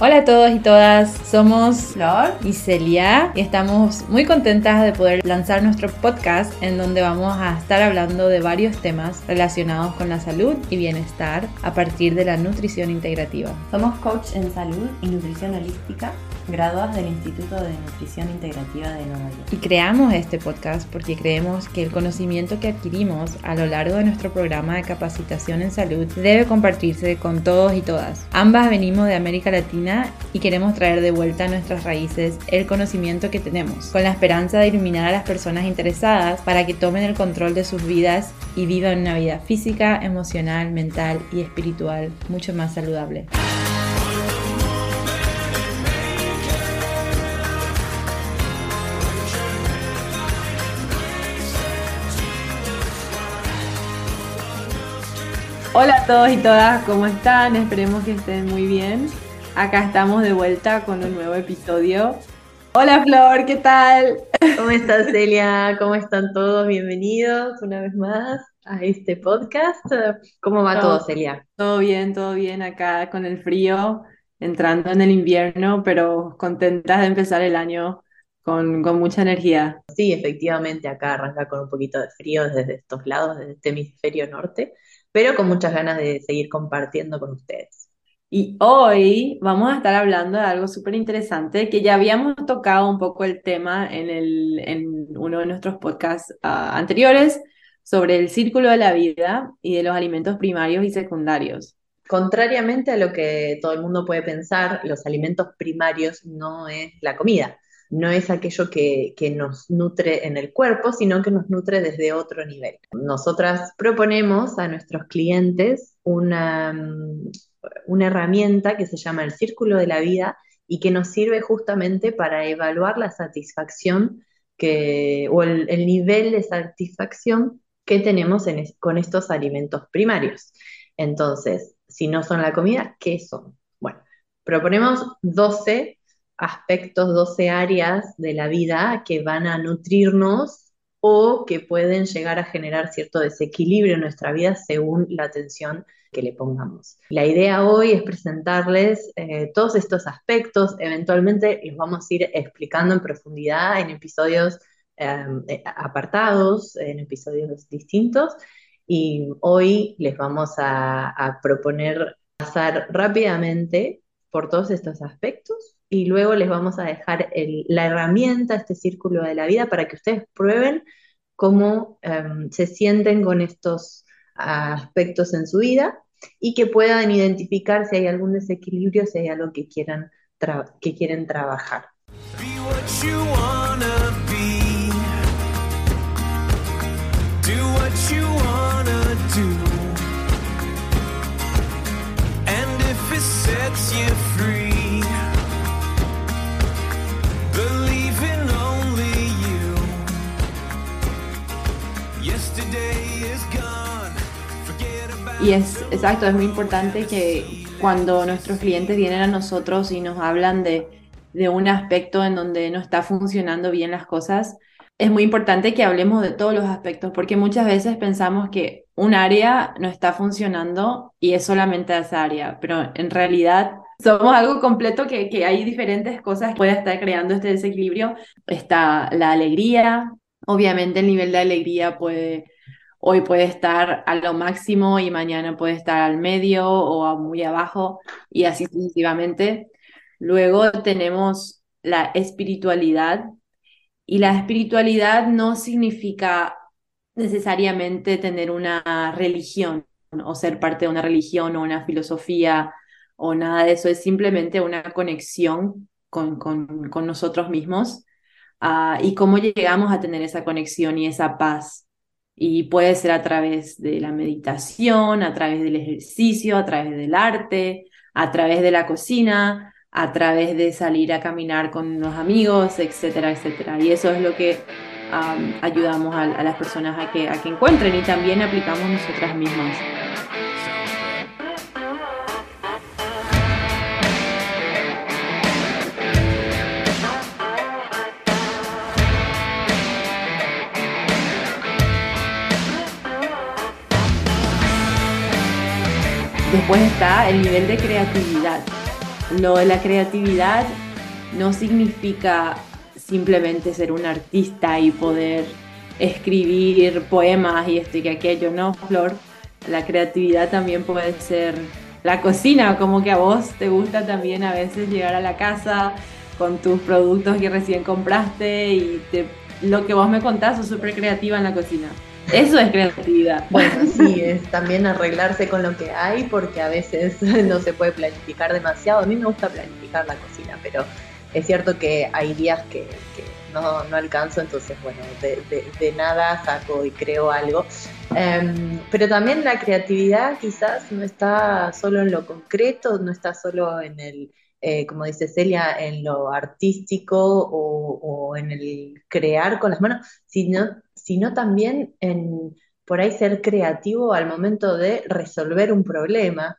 Hola a todos y todas, somos Flor y Celia y estamos muy contentas de poder lanzar nuestro podcast en donde vamos a estar hablando de varios temas relacionados con la salud y bienestar a partir de la nutrición integrativa. Somos coach en salud y nutrición holística graduadas del Instituto de Nutrición Integrativa de Nueva York. Y creamos este podcast porque creemos que el conocimiento que adquirimos a lo largo de nuestro programa de capacitación en salud debe compartirse con todos y todas. Ambas venimos de América Latina y queremos traer de vuelta a nuestras raíces el conocimiento que tenemos, con la esperanza de iluminar a las personas interesadas para que tomen el control de sus vidas y vivan una vida física, emocional, mental y espiritual mucho más saludable. Hola a todos y todas, ¿cómo están? Esperemos que estén muy bien. Acá estamos de vuelta con un nuevo episodio. Hola Flor, ¿qué tal? ¿Cómo estás Celia? ¿Cómo están todos? Bienvenidos una vez más a este podcast. ¿Cómo va todo, Celia? Todo bien, todo bien acá con el frío, entrando en el invierno, pero contentas de empezar el año con, con, mucha energía. Sí, efectivamente, acá arranca con un poquito de frío desde estos lados, desde este hemisferio norte, pero con muchas ganas de seguir compartiendo con ustedes. Y hoy vamos a estar hablando de algo súper interesante que ya habíamos tocado un poco el tema en, el, en uno de nuestros podcasts uh, anteriores sobre el círculo de la vida y de los alimentos primarios y secundarios. Contrariamente a lo que todo el mundo puede pensar, los alimentos primarios no es la comida no es aquello que, nos nutre en el cuerpo, sino que nos nutre desde otro nivel. Nosotras proponemos a nuestros clientes una, mm, una herramienta que se llama el círculo de la vida y que nos sirve justamente para evaluar la satisfacción que, o el, nivel de satisfacción que tenemos con estos alimentos primarios. Entonces, si no son la comida, ¿qué son? Bueno, proponemos 12 aspectos, 12 áreas de la vida que van a nutrirnos o que pueden llegar a generar cierto desequilibrio en nuestra vida según la atención que le pongamos. La idea hoy es presentarles eh, todos estos aspectos, eventualmente los vamos a ir explicando en profundidad en episodios em, eh, apartados, en episodios distintos, y hoy les vamos a, a proponer pasar rápidamente por todos estos aspectos y luego les vamos a dejar la herramienta, este círculo de la vida, para que ustedes prueben cómo em, se sienten con estos aspectos en su vida y que puedan identificar si hay algún desequilibrio, si hay algo que, quieran que quieren trabajar. Y es exacto, es muy importante que cuando nuestros clientes vienen a nosotros y nos hablan de, de un aspecto en donde no está funcionando bien las cosas, es muy importante que hablemos de todos los aspectos, porque muchas veces pensamos que un área no está funcionando y es solamente esa área, pero en realidad somos algo completo que, que hay diferentes cosas que pueden estar creando este desequilibrio. Está la alegría, obviamente el nivel de alegría puede hoy puede estar a lo máximo y mañana puede estar al medio o muy abajo y así sucesivamente. Luego tenemos la espiritualidad y la espiritualidad no significa necesariamente tener una religión o ser parte de una religión o una filosofía o nada de eso, es simplemente una conexión con, con, con nosotros mismos uh, y cómo llegamos a tener esa conexión y esa paz y puede ser a través de la meditación, a través del ejercicio, a través del arte, a través de la cocina, a través de salir a caminar con los amigos, etcétera, etcétera. Y eso es lo que ayudamos a, las personas a que encuentren y también aplicamos nosotras mismas. Después está el nivel de creatividad. lo de la creatividad no significa simplemente ser un artista y poder escribir poemas y esto y aquello, ¿no, Flor? La creatividad también puede ser la cocina, como que a vos te gusta también a veces llegar a la casa con tus productos que recién compraste y lo que vos me contás, sos súper creativa en la cocina. Eso es creatividad. Bueno, sí, es también arreglarse con lo que hay porque a veces no se puede planificar demasiado. A mí me gusta planificar la cocina, pero es cierto que hay días que, no, no, alcanzo, entonces bueno, de, nada saco y creo algo. Em, pero también la creatividad quizás no está solo en lo concreto, no está solo en el, eh, como dice Celia, en lo artístico o, en el crear con las manos, sino, sino también en por ahí ser creativo al momento de resolver un problema,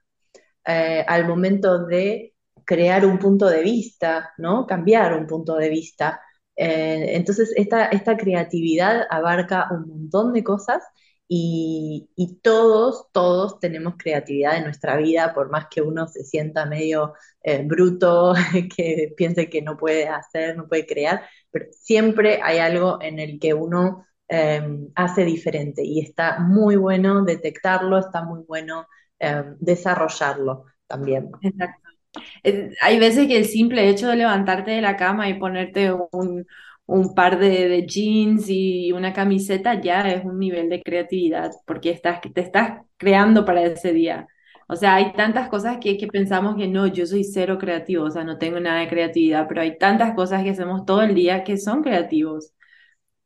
eh, al momento de crear un punto de vista, ¿no? Cambiar un punto de vista. Eh, entonces, esta, esta creatividad abarca un montón de cosas y, todos, todos tenemos creatividad en nuestra vida, por más que uno se sienta medio eh, bruto, que piense que no puede hacer, no puede crear, pero siempre hay algo en el que uno em, hace diferente y está muy bueno detectarlo, está muy bueno em, desarrollarlo también. Exacto. Eh, hay veces que el simple hecho de levantarte de la cama y ponerte un, par de, jeans y una camiseta ya es un nivel de creatividad, porque estás, te estás creando para ese día. O sea, hay tantas cosas que, que pensamos que no, yo soy cero creativo, o sea, no tengo nada de creatividad, pero hay tantas cosas que hacemos todo el día que son creativos.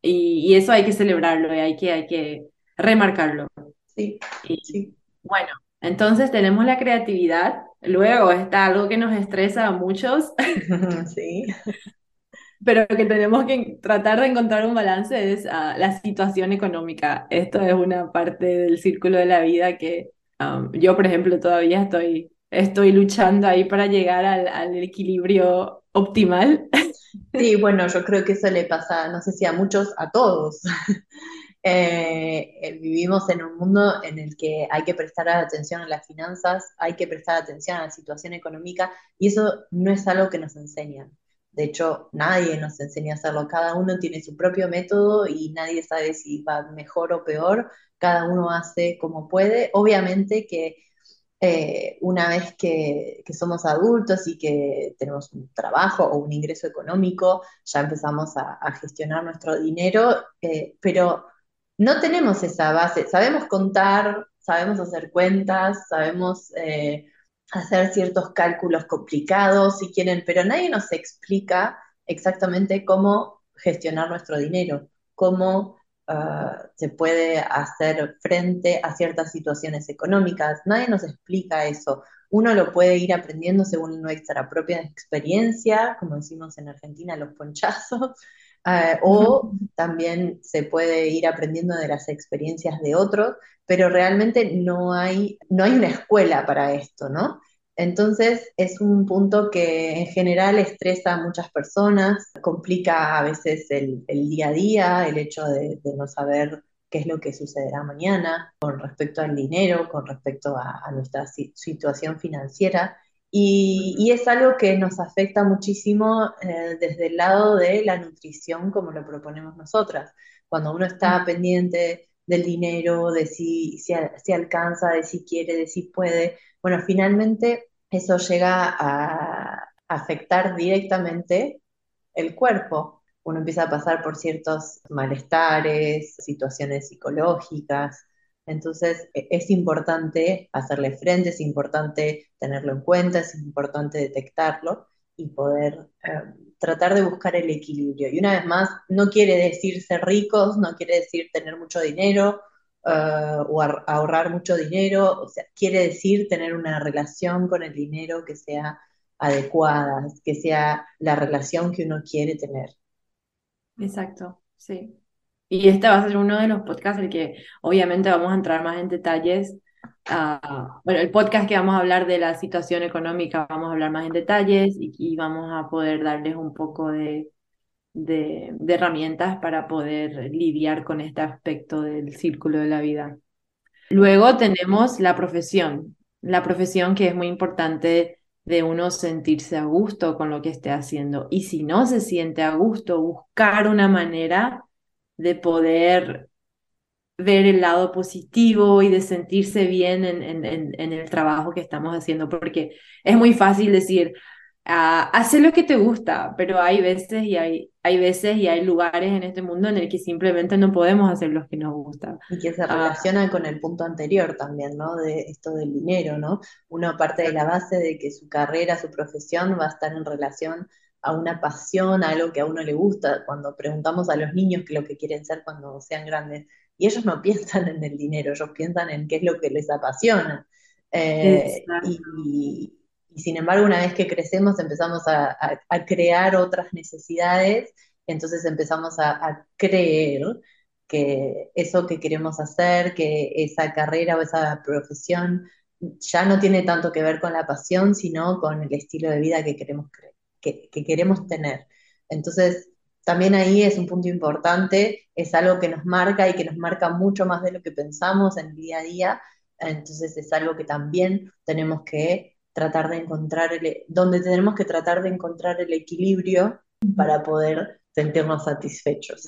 Y, eso hay que celebrarlo y hay que, hay que remarcarlo. Sí, sí. Bueno, entonces tenemos la creatividad, luego está algo que nos estresa a muchos, sí. pero que tenemos que tratar de encontrar un balance es ah, la situación económica. Esto es una parte del círculo de la vida que um, yo, por ejemplo, todavía estoy, estoy luchando ahí para llegar al, al equilibrio optimal. Sí, bueno, yo creo que eso le pasa, no sé si a muchos, a todos. Eh, eh, vivimos en un mundo en el que hay que prestar atención a las finanzas, hay que prestar atención a la situación económica y eso no es algo que nos enseñan. De hecho, nadie nos enseña a hacerlo. Cada uno tiene su propio método y nadie sabe si va mejor o peor. Cada uno hace como puede. Obviamente que eh, una vez que, somos adultos y que tenemos un trabajo o un ingreso económico, ya empezamos a, gestionar nuestro dinero, pero no tenemos esa base. Sabemos contar, sabemos hacer cuentas, sabemos eh, hacer ciertos cálculos complicados, si quieren, pero nadie nos explica exactamente cómo gestionar nuestro dinero, cómo ah, se puede hacer frente a ciertas situaciones económicas. Nadie nos explica eso. Uno lo puede ir aprendiendo según nuestra propia experiencia, como decimos en Argentina, los ponchazos, eh, o también se puede ir aprendiendo de las experiencias de otros, pero realmente no hay, no hay una escuela para esto, ¿no? Entonces es un punto que en general estresa a muchas personas, complica a veces el, día a día, el hecho de, no saber qué es lo que sucederá mañana con respecto al dinero, con respecto a nuestra situación financiera. Y, es algo que nos afecta muchísimo eh, desde el lado de la nutrición, como lo proponemos nosotras. Cuando uno está pendiente del dinero, de si, si, alcanza, de si quiere, de si puede, bueno, finalmente eso llega a afectar directamente el cuerpo. Uno empieza a pasar por ciertos malestares, situaciones psicológicas, entonces e, es importante hacerle frente, es importante tenerlo en cuenta, es importante detectarlo y poder em, tratar de buscar el equilibrio. Y una vez más, no quiere decir ser ricos, no quiere decir tener mucho dinero eh, o ahorrar mucho dinero, o sea, quiere decir tener una relación con el dinero que sea adecuada, que sea la relación que uno quiere tener. Exacto, sí. Y este va a ser uno de los podcasts en el que obviamente vamos a entrar más en detalles. Ah, bueno, el podcast que vamos a hablar de la situación económica, vamos a hablar más en detalles y, vamos a poder darles un poco de, de, herramientas para poder lidiar con este aspecto del círculo de la vida. Luego tenemos la profesión, la profesión que es muy importante de uno sentirse a gusto con lo que esté haciendo. Y si no se siente a gusto, buscar una manera de poder ver el lado positivo y de sentirse bien en, en, el trabajo que estamos haciendo, porque es muy fácil decir, ah, hacer lo que te gusta, pero hay veces y hay, hay veces y hay lugares en este mundo en el que simplemente no podemos hacer lo que nos gusta. Y que se ah. relaciona con el punto anterior también, ¿no? De esto del dinero, ¿no? Uno parte de la base de que su carrera, su profesión va a estar en relación a una pasión, a algo que a uno le gusta. Cuando preguntamos a los niños qué es lo que quieren ser cuando sean grandes, y ellos no piensan en el dinero, ellos piensan en qué es lo que les apasiona. Eh, y, sin embargo, una vez que crecemos empezamos a, crear otras necesidades, entonces empezamos a, creer que eso que queremos hacer, que esa carrera o esa profesión ya no tiene tanto que ver con la pasión, sino con el estilo de vida que queremos, que, que queremos tener. Entonces, también ahí es un punto importante, es algo que nos marca y que nos marca mucho más de lo que pensamos en el día a día, entonces es algo que también tenemos que tratar de encontrar, donde tenemos que tratar de encontrar el equilibrio para poder sentirnos satisfechos.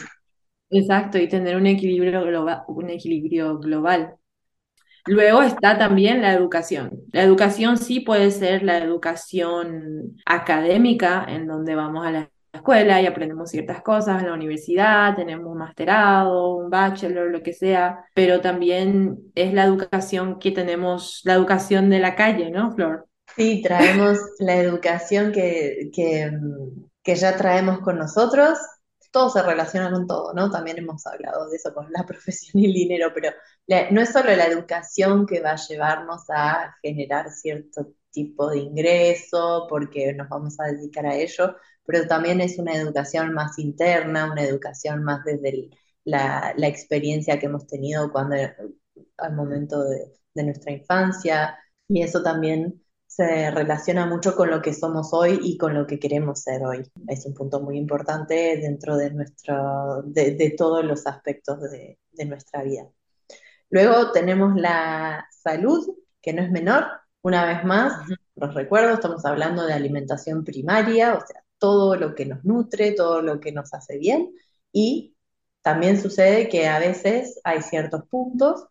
Exacto, y tener un equilibrio global, un equilibrio global. Luego está también la educación. La educación sí puede ser la educación académica, en donde vamos a la escuela y aprendemos ciertas cosas en la universidad, tenemos un masterado, un bachelor, lo que sea, pero también es la educación que tenemos, la educación de la calle, ¿no, Flor? Sí, traemos la educación que, que, que ya traemos con nosotros. Todo se relaciona con todo, ¿no? También hemos hablado de eso con la profesión y el dinero, pero no es solo la educación que va a llevarnos a generar cierto tipo de ingreso, porque nos vamos a dedicar a ello, pero también es una educación más interna, una educación más desde la, experiencia que hemos tenido cuando al momento de, nuestra infancia, y eso también se relaciona mucho con lo que somos hoy y con lo que queremos ser hoy. Es un punto muy importante dentro de, nuestro, de, todos los aspectos de, de, nuestra vida. Luego tenemos la salud, que no es menor. Una vez más, los recuerdo, estamos hablando de alimentación primaria, o sea, todo lo que nos nutre, todo lo que nos hace bien y también sucede que a veces hay ciertos puntos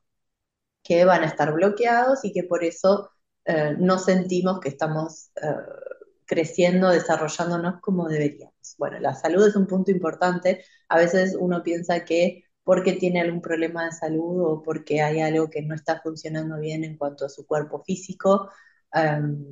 que van a estar bloqueados y que por eso eh, no sentimos que estamos eh, creciendo, desarrollándonos como deberíamos. Bueno, la salud es un punto importante. A veces uno piensa que porque tiene algún problema de salud o porque hay algo que no está funcionando bien en cuanto a su cuerpo físico, em,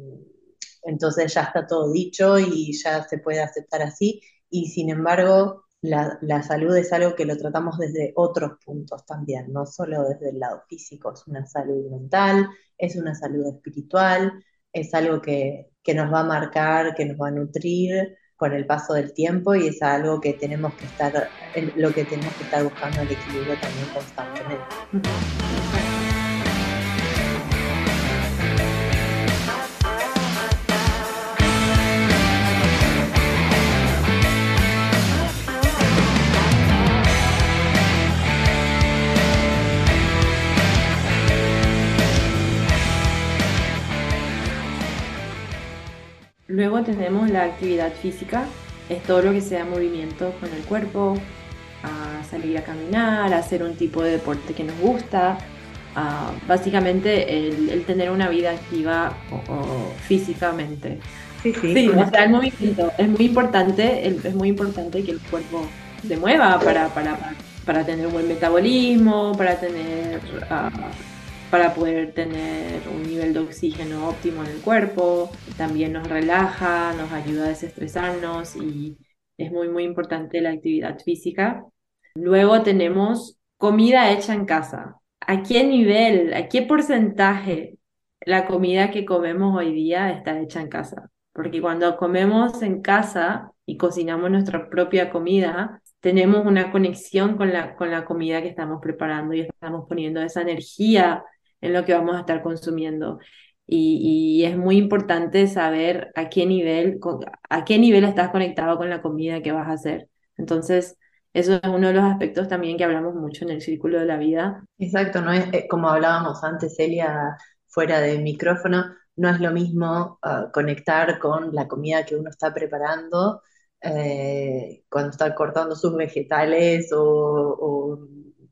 entonces ya está todo dicho y ya se puede aceptar así. Y sin embargo, la, salud es algo que lo tratamos desde otros puntos también, no solo desde el lado físico, es una salud mental, es una salud espiritual, es algo que, que nos va a marcar, que nos va a nutrir con el paso del tiempo y es algo que tenemos que estar, lo que tenemos que estar buscando el equilibrio también constantemente. Luego tenemos la actividad física, es todo lo que sea movimiento con el cuerpo, a salir a caminar, a hacer un tipo de deporte que nos gusta, básicamente el, tener una vida activa o, físicamente. Sí, sí. sí o sea, el movimiento es muy importante, es muy importante que el cuerpo se mueva para, para, para tener un buen metabolismo, para tener ah, para poder tener un nivel de oxígeno óptimo en el cuerpo. También nos relaja, nos ayuda a desestresarnos y es muy, muy importante la actividad física. Luego tenemos comida hecha en casa. ¿A qué nivel, a qué porcentaje la comida que comemos hoy día está hecha en casa? Porque cuando comemos en casa y cocinamos nuestra propia comida, tenemos una conexión con la, con la comida que estamos preparando y estamos poniendo esa energía en lo que vamos a estar consumiendo. Y, es muy importante saber a qué nivel, a qué nivel estás conectado con la comida que vas a hacer. Entonces, eso es uno de los aspectos también que hablamos mucho en el círculo de la vida. Exacto, no es como hablábamos antes, Celia, fuera de micrófono, no es lo mismo ah, conectar con la comida que uno está preparando eh, cuando está cortando sus vegetales o,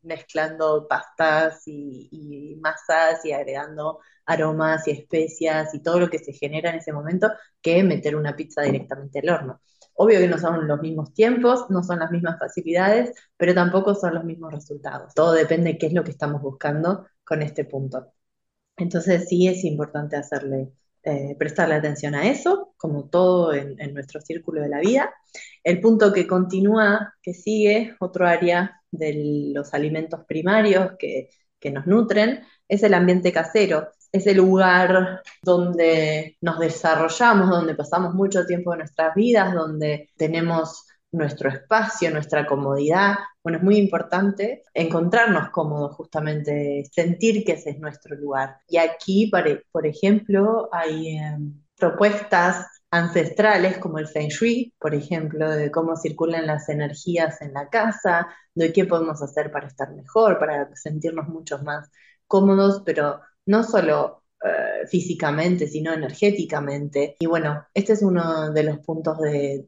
mezclando pastas y, masas y agregando aromas y especias y todo lo que se genera en ese momento que meter una pizza directamente al horno. Obvio que no son los mismos tiempos, no son las mismas facilidades, pero tampoco son los mismos resultados. Todo depende de qué es lo que estamos buscando con este punto. Entonces sí es importante hacerle, eh, prestarle atención a eso, como todo en, nuestro círculo de la vida. El punto que continúa, que sigue, otro área de los alimentos primarios que, que nos nutren, es el ambiente casero. Es el lugar donde nos desarrollamos, donde pasamos mucho tiempo de nuestras vidas, donde tenemos nuestro espacio, nuestra comodidad. Bueno, es muy importante encontrarnos cómodos justamente, sentir que ese es nuestro lugar. Y aquí, por ejemplo, hay em, propuestas ancestrales como el Feng Shui, por ejemplo, de cómo circulan las energías en la casa, de qué podemos hacer para estar mejor, para sentirnos mucho más cómodos, pero no solo eh, físicamente, sino energéticamente. Y bueno, este es uno de los puntos de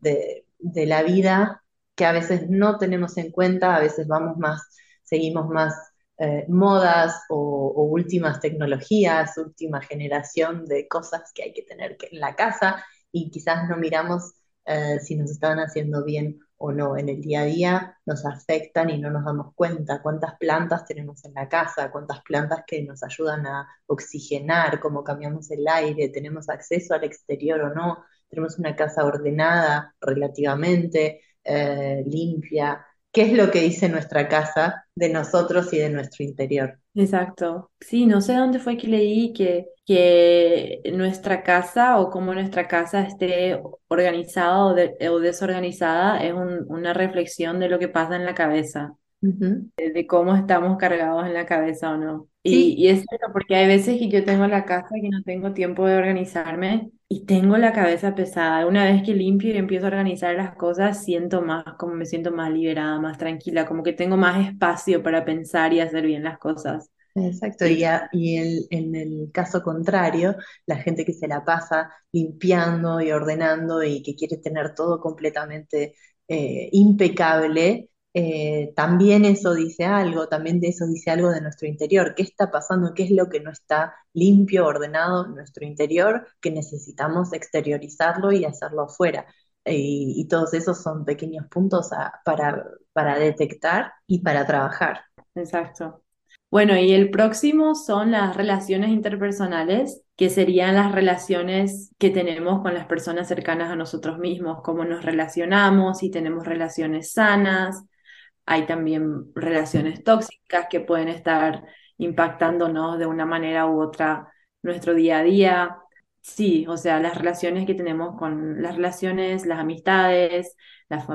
de la vida que a veces no tenemos en cuenta, a veces vamos más, seguimos más eh, modas o, últimas tecnologías, última generación de cosas que hay que tener en la casa y quizás no miramos eh, si nos están haciendo bien o no en el día a día, nos afectan y no nos damos cuenta cuántas plantas tenemos en la casa, cuántas plantas que nos ayudan a oxigenar, cómo cambiamos el aire, tenemos acceso al exterior o no, tenemos una casa ordenada relativamente, eh, limpia. ¿Qué es lo que dice nuestra casa de nosotros y de nuestro interior? Exacto. Sí, no sé dónde fue que leí que, que nuestra casa o cómo nuestra casa esté organizada o, desorganizada es una reflexión de lo que pasa en la cabeza, de, cómo estamos cargados en la cabeza o no. Y, y, es cierto, porque hay veces que yo tengo la casa que no tengo tiempo de organizarme y tengo la cabeza pesada. Una vez que limpio y empiezo a organizar las cosas, siento más, como me siento más liberada, más tranquila, como que tengo más espacio para pensar y hacer bien las cosas. Exacto, y, y el, en el caso contrario, la gente que se la pasa limpiando y ordenando y que quiere tener todo completamente eh, impecable, eh, también eso dice algo, también de eso dice algo de nuestro interior. ¿Qué está pasando? ¿Qué es lo que no está limpio, ordenado en nuestro interior? Que necesitamos exteriorizarlo y hacerlo afuera. y todos esos son pequeños puntos para, para detectar y para trabajar. Exacto. Bueno, y el próximo son las relaciones interpersonales, que serían las relaciones que tenemos con las personas cercanas a nosotros mismos, cómo nos relacionamos, si tenemos relaciones sanas, hay también relaciones tóxicas que pueden estar impactándonos de una manera u otra nuestro día a día. Sí, o sea, las relaciones que tenemos con las relaciones, las amistades, las,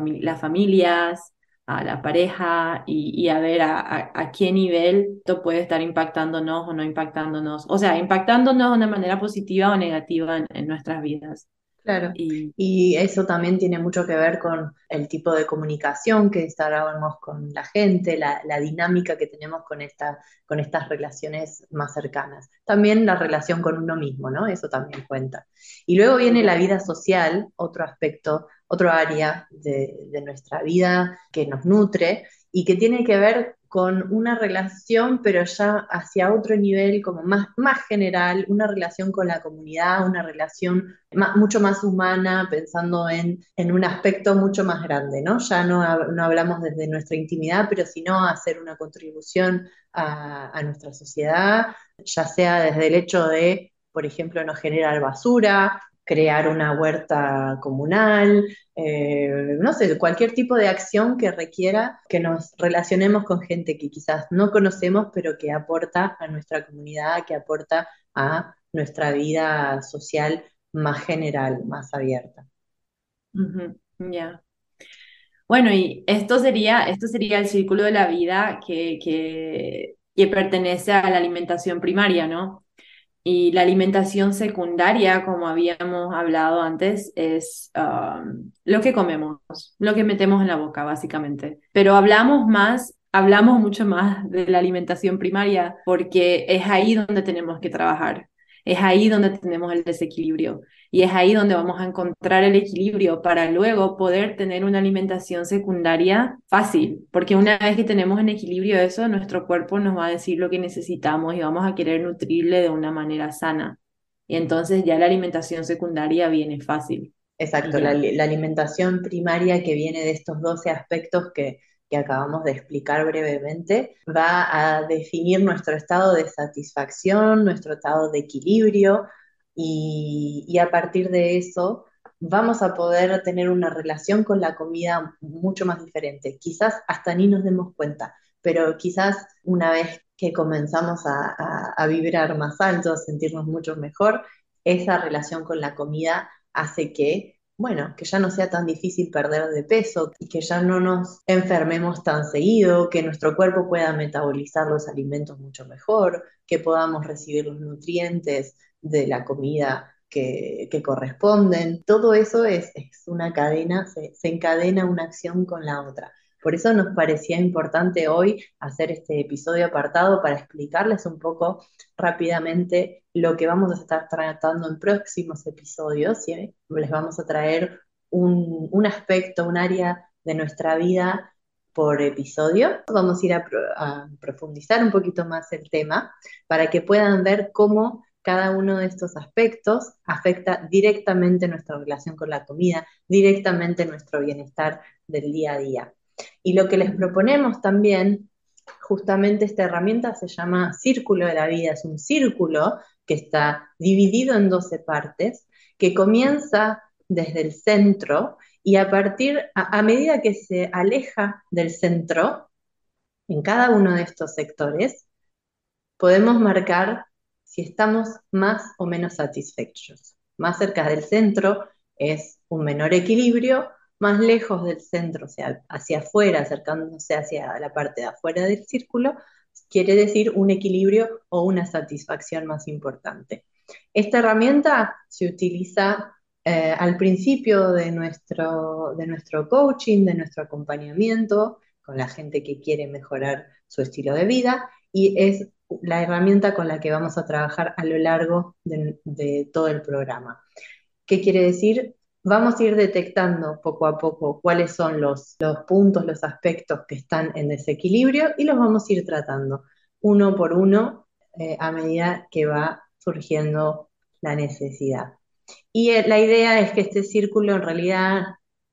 familias, a la pareja y, a ver a, qué nivel esto puede estar impactándonos o no impactándonos. O sea, impactándonos de una manera positiva o negativa en nuestras vidas. Claro, y, eso también tiene mucho que ver con el tipo de comunicación que instalamos con la gente, la, dinámica que tenemos con, esta, con estas relaciones más cercanas. También la relación con uno mismo, ¿no? Eso también cuenta. Y luego viene la vida social, otro aspecto, otro área de, nuestra vida que nos nutre y que tiene que ver con una relación, pero ya hacia otro nivel, como más, más general, una relación con la comunidad, una relación mucho más humana, pensando en, en, un aspecto mucho más grande, ¿no? Ya no, no, hablamos desde nuestra intimidad, pero sino hacer una contribución a, a nuestra sociedad, ya sea desde el hecho de, por ejemplo, no generar basura, crear una huerta comunal, eh, no sé, cualquier tipo de acción que requiera que nos relacionemos con gente que quizás no conocemos, pero que aporta a nuestra comunidad, que aporta a nuestra vida social más general, más abierta. Ya. Bueno, y esto sería, esto sería el círculo de la vida que, que, que pertenece a la alimentación primaria, ¿no? Y la alimentación secundaria, como habíamos hablado antes, es um, lo que comemos, lo que metemos en la boca, básicamente. Pero hablamos más, hablamos mucho más de la alimentación primaria porque es ahí donde tenemos que trabajar. es ahí donde tenemos el desequilibrio y es ahí donde vamos a encontrar el equilibrio para luego poder tener una alimentación secundaria fácil, porque una vez que tenemos en equilibrio eso, nuestro cuerpo nos va a decir lo que necesitamos y vamos a querer nutrirle de una manera sana. Y entonces ya la alimentación secundaria viene fácil. Exacto, la, alimentación primaria que viene de estos 12 aspectos que, que acabamos de explicar brevemente, va a definir nuestro estado de satisfacción, nuestro estado de equilibrio y, a partir de eso vamos a poder tener una relación con la comida mucho más diferente. Quizás hasta ni nos demos cuenta, pero quizás una vez que comenzamos a, a vibrar más alto, a sentirnos mucho mejor, esa relación con la comida hace que bueno, que ya no sea tan difícil perder de peso y que ya no nos enfermemos tan seguido, que nuestro cuerpo pueda metabolizar los alimentos mucho mejor, que podamos recibir los nutrientes de la comida que, corresponden. Todo eso es, una cadena, se encadena una acción con la otra. Por eso nos parecía importante hoy hacer este episodio apartado para explicarles un poco rápidamente lo que vamos a estar tratando en próximos episodios. Les vamos a traer un, aspecto, un área de nuestra vida por episodio. Vamos a ir a, profundizar un poquito más el tema para que puedan ver cómo cada uno de estos aspectos afecta directamente nuestra relación con la comida, directamente nuestro bienestar del día a día. Y lo que les proponemos también, justamente esta herramienta se llama Círculo de la Vida, es un círculo que está dividido en 12 partes, que comienza desde el centro y a partir, a, medida que se aleja del centro, en cada uno de estos sectores, podemos marcar si estamos más o menos satisfechos. Más cerca del centro es un menor equilibrio, más lejos del centro, o sea, hacia afuera, acercándose hacia la parte de afuera del círculo, quiere decir un equilibrio o una satisfacción más importante. Esta herramienta se utiliza eh, al principio de nuestro, de nuestro coaching, de nuestro acompañamiento con la gente que quiere mejorar su estilo de vida y es la herramienta con la que vamos a trabajar a lo largo de, todo el programa. ¿Qué quiere decir? vamos a ir detectando poco a poco cuáles son los, puntos, los aspectos que están en desequilibrio y los vamos a ir tratando uno por uno eh, a medida que va surgiendo la necesidad. Y eh, la idea es que este círculo en realidad,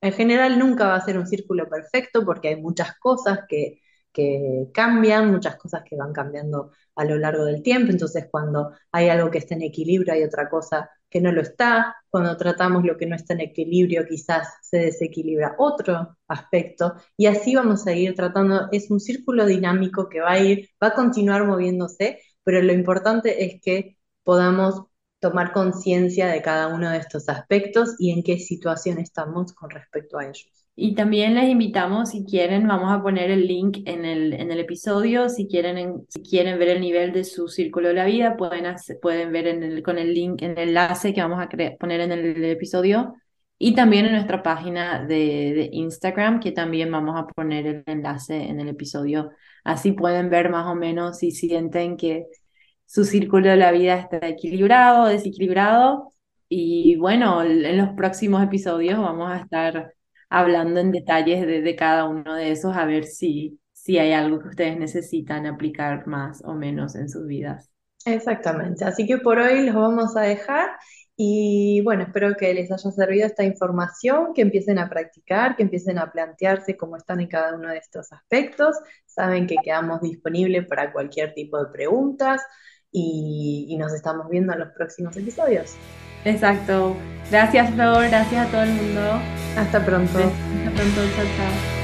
en general nunca va a ser un círculo perfecto porque hay muchas cosas que, que cambian, muchas cosas que van cambiando a lo largo del tiempo. Entonces, cuando hay algo que está en equilibrio, hay otra cosa que no lo está, cuando tratamos lo que no está en equilibrio, quizás se desequilibra otro aspecto, y así vamos a ir tratando, es un círculo dinámico que va a ir, va a continuar moviéndose, pero lo importante es que podamos tomar conciencia de cada uno de estos aspectos y en qué situación estamos con respecto a ellos. Y también les invitamos, si quieren, vamos a poner el link en el, en el episodio. Si quieren, si quieren ver el nivel de su círculo de la vida, pueden, pueden ver en el, con el link, en el enlace que vamos a poner en el, episodio. Y también en nuestra página de, de, Instagram, que también vamos a poner el enlace en el episodio. Así pueden ver más o menos si sienten que su círculo de la vida está equilibrado o desequilibrado. Y bueno, en los próximos episodios vamos a estar hablando en detalles de, cada uno de esos, a ver si, si hay algo que ustedes necesitan aplicar más o menos en sus vidas. Exactamente, así que por hoy los vamos a dejar y bueno, espero que les haya servido esta información, que empiecen a practicar, que empiecen a plantearse cómo están en cada uno de estos aspectos. Saben que quedamos disponibles para cualquier tipo de preguntas y, y nos estamos viendo en los próximos episodios. Exacto. Gracias, Flor. Gracias a todo el mundo. Hasta pronto. Hasta pronto. Chao, chao.